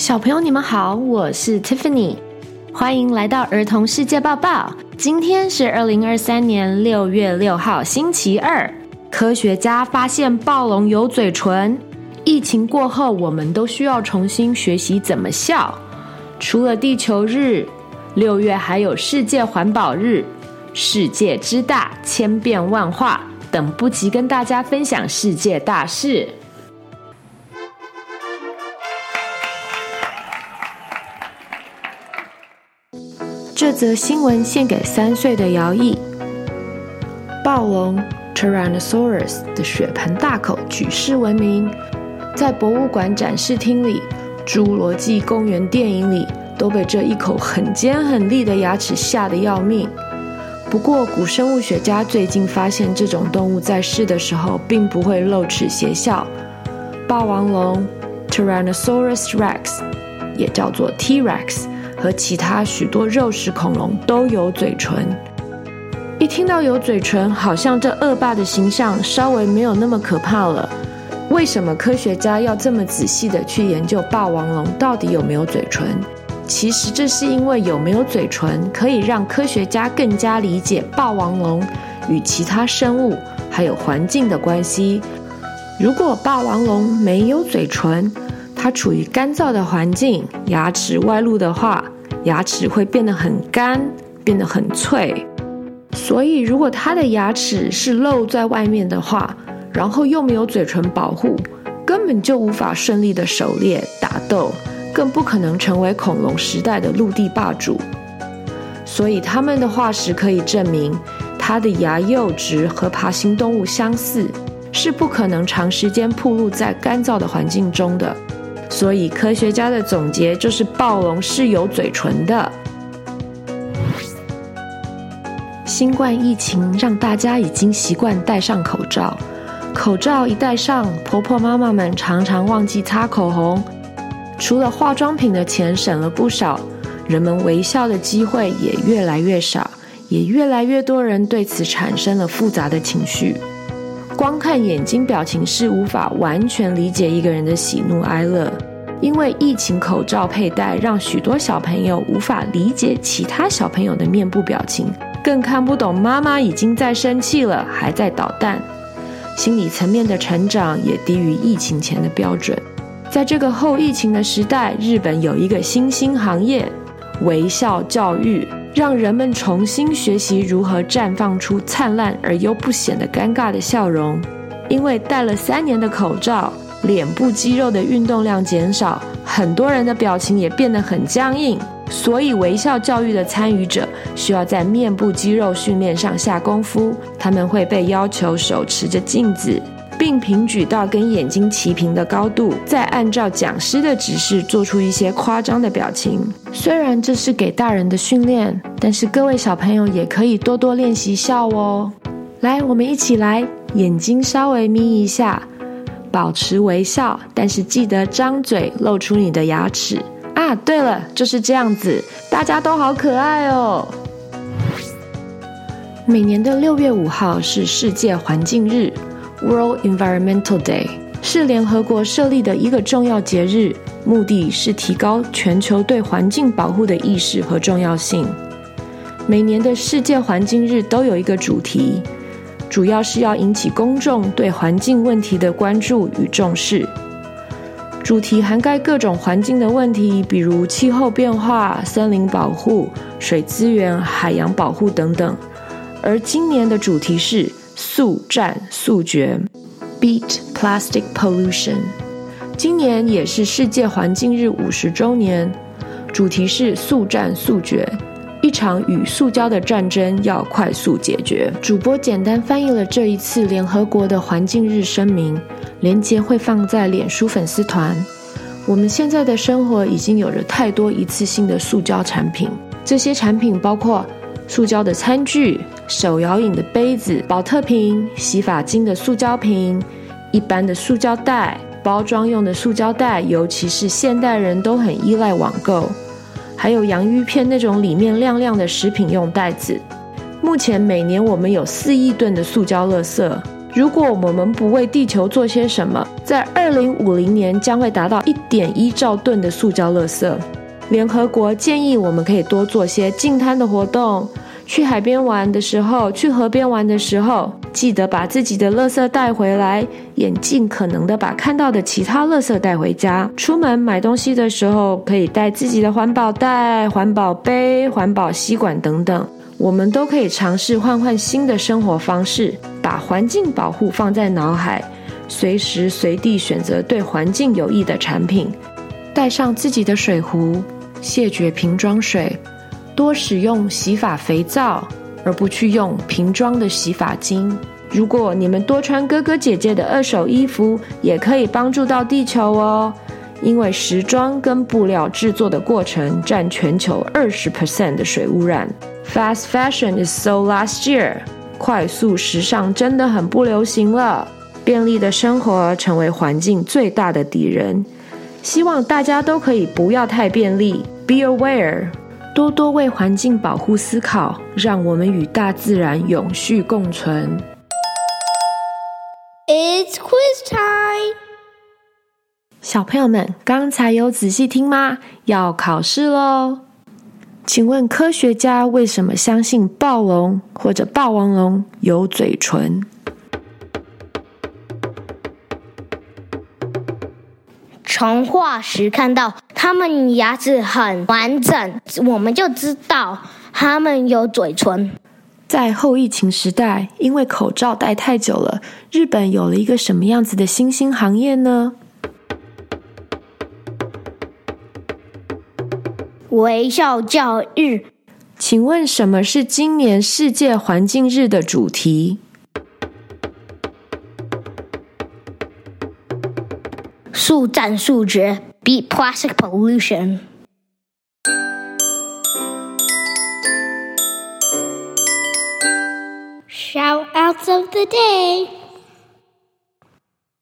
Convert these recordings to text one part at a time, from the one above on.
小朋友，你们好，我是 Tiffany，欢迎来到儿童世界报报。今天是二零二三年六月六号，星期二。科学家发现暴龙有嘴唇。疫情过后，我们都需要重新学习怎么笑。除了地球日，六月还有世界环保日。世界之大，千变万化，等不及跟大家分享世界大事。这则新闻献给三岁的姚毅。暴龙 Tyrannosaurus 的血盆大口举世闻名，在博物馆展示厅里、侏罗纪公园电影里，都被这一口很尖很利的牙齿吓得要命。不过，古生物学家最近发现，这种动物在世的时候并不会露齿邪笑。霸王龙 Tyrannosaurus Rex，也叫做 T-Rex。和其他许多肉食恐龙都有嘴唇。一听到有嘴唇，好像这恶霸的形象稍微没有那么可怕了。为什么科学家要这么仔细地去研究霸王龙到底有没有嘴唇？其实这是因为有没有嘴唇可以让科学家更加理解霸王龙与其他生物还有环境的关系。如果霸王龙没有嘴唇，它处于干燥的环境，牙齿外露的话，牙齿会变得很干，变得很脆。所以，如果它的牙齿是露在外面的话，然后又没有嘴唇保护，根本就无法顺利的狩猎、打斗，更不可能成为恐龙时代的陆地霸主。所以，它们的化石可以证明，它的牙釉质和爬行动物相似，是不可能长时间暴露在干燥的环境中的。所以，科学家的总结就是暴龙是有嘴唇的。新冠疫情让大家已经习惯戴上口罩，口罩一戴上，婆婆妈妈们常常忘记擦口红。除了化妆品的钱省了不少，人们微笑的机会也越来越少，也越来越多人对此产生了复杂的情绪。光看眼睛表情是无法完全理解一个人的喜怒哀乐，因为疫情口罩佩戴让许多小朋友无法理解其他小朋友的面部表情，更看不懂妈妈已经在生气了，还在捣蛋，心理层面的成长也低于疫情前的标准。在这个后疫情的时代，日本有一个新兴行业——微笑教育。让人们重新学习如何绽放出灿烂而又不显得尴尬的笑容，因为戴了三年的口罩，脸部肌肉的运动量减少，很多人的表情也变得很僵硬。所以，微笑教育的参与者需要在面部肌肉训练上下功夫，他们会被要求手持着镜子。并平举到跟眼睛齐平的高度，再按照讲师的指示做出一些夸张的表情。虽然这是给大人的训练，但是各位小朋友也可以多多练习笑哦。来，我们一起来，眼睛稍微眯一下，保持微笑，但是记得张嘴露出你的牙齿啊。对了，就是这样子，大家都好可爱哦。每年的六月五号是世界环境日。World Environmental Day 是联合国设立的一个重要节日，目的是提高全球对环境保护的意识和重要性。每年的世界环境日都有一个主题，主要是要引起公众对环境问题的关注与重视。主题涵盖各种环境的问题，比如气候变化、森林保护、水资源、海洋保护等等。而今年的主题是。速战速决，Beat Plastic Pollution。今年也是世界环境日五十周年，主题是速战速决，一场与塑胶的战争要快速解决。主播简单翻译了这一次联合国的环境日声明，连结会放在脸书粉丝团。我们现在的生活已经有着太多一次性的塑胶产品，这些产品包括塑胶的餐具。手摇饮的杯子、宝特瓶、洗发精的塑胶瓶、一般的塑胶袋、包装用的塑胶袋，尤其是现代人都很依赖网购，还有洋芋片那种里面亮亮的食品用袋子。目前每年我们有四亿吨的塑胶垃圾，如果我们不为地球做些什么，在二零五零年将会达到一点一兆吨的塑胶垃圾。联合国建议我们可以多做些净滩的活动。去海边玩的时候，去河边玩的时候，记得把自己的垃圾带回来，也尽可能的把看到的其他垃圾带回家。出门买东西的时候，可以带自己的环保袋、环保杯、环保吸管等等。我们都可以尝试换换新的生活方式，把环境保护放在脑海，随时随地选择对环境有益的产品。带上自己的水壶，谢绝瓶装水。多使用洗发肥皂，而不去用瓶装的洗发精。如果你们多穿哥哥姐姐的二手衣服，也可以帮助到地球哦。因为时装跟布料制作的过程占全球二十 percent 的水污染。Fast fashion is so last year。快速时尚真的很不流行了。便利的生活成为环境最大的敌人。希望大家都可以不要太便利。Be aware。多多为环境保护思考，让我们与大自然永续共存。It's quiz time！小朋友们，刚才有仔细听吗？要考试喽！请问科学家为什么相信暴龙或者霸王龙有嘴唇？从化石看到它们牙齿很完整，我们就知道它们有嘴唇。在后疫情时代，因为口罩戴太久了，日本有了一个什么样子的新兴行业呢？微笑教育。请问什么是今年世界环境日的主题？速战速决，Beat Plastic Pollution。Shoutouts of the day。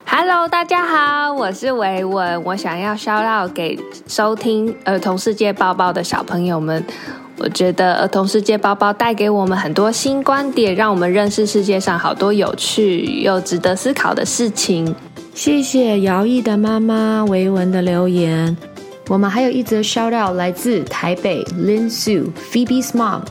Hello，大家好，我是维文，我想要 shout out 给收听儿童世界包包的小朋友们。我觉得儿童世界包包带给我们很多新观点，让我们认识世界上好多有趣又值得思考的事情。谢谢姚毅的妈妈维文的留言。我们还有一则 shout out 来自台北 Lin Su Phoebe's Mom。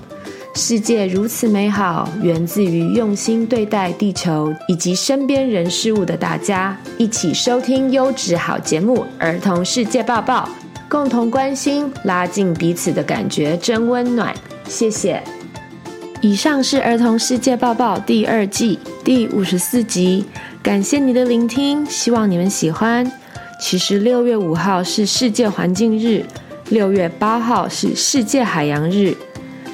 世界如此美好，源自于用心对待地球以及身边人事物的大家。一起收听优质好节目《儿童世界抱抱》，共同关心，拉近彼此的感觉，真温暖。谢谢。以上是《儿童世界抱抱》第二季第五十四集。感谢你的聆听，希望你们喜欢。其实六月五号是世界环境日，六月八号是世界海洋日。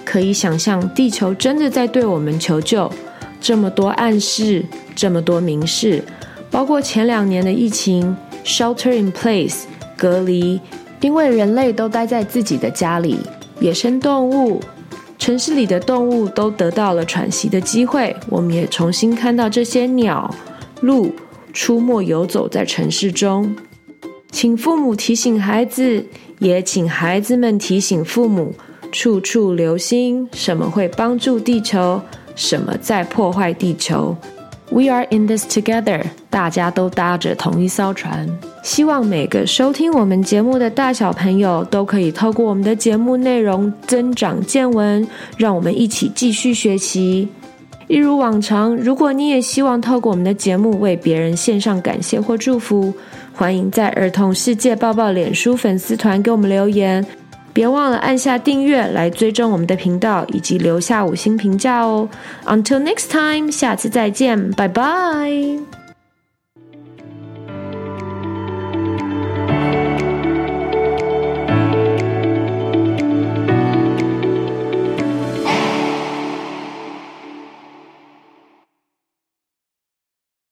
可以想象，地球真的在对我们求救。这么多暗示，这么多明示，包括前两年的疫情，shelter in place，隔离，因为人类都待在自己的家里，野生动物、城市里的动物都得到了喘息的机会。我们也重新看到这些鸟。鹿出没游走在城市中，请父母提醒孩子，也请孩子们提醒父母，处处留心什么会帮助地球，什么在破坏地球。We are in this together，大家都搭着同一艘船。希望每个收听我们节目的大小朋友都可以透过我们的节目内容增长见闻，让我们一起继续学习。一如往常，如果你也希望透过我们的节目为别人献上感谢或祝福，欢迎在儿童世界抱抱脸书粉丝团给我们留言。别忘了按下订阅来追踪我们的频道，以及留下五星评价哦。Until next time，下次再见，拜拜。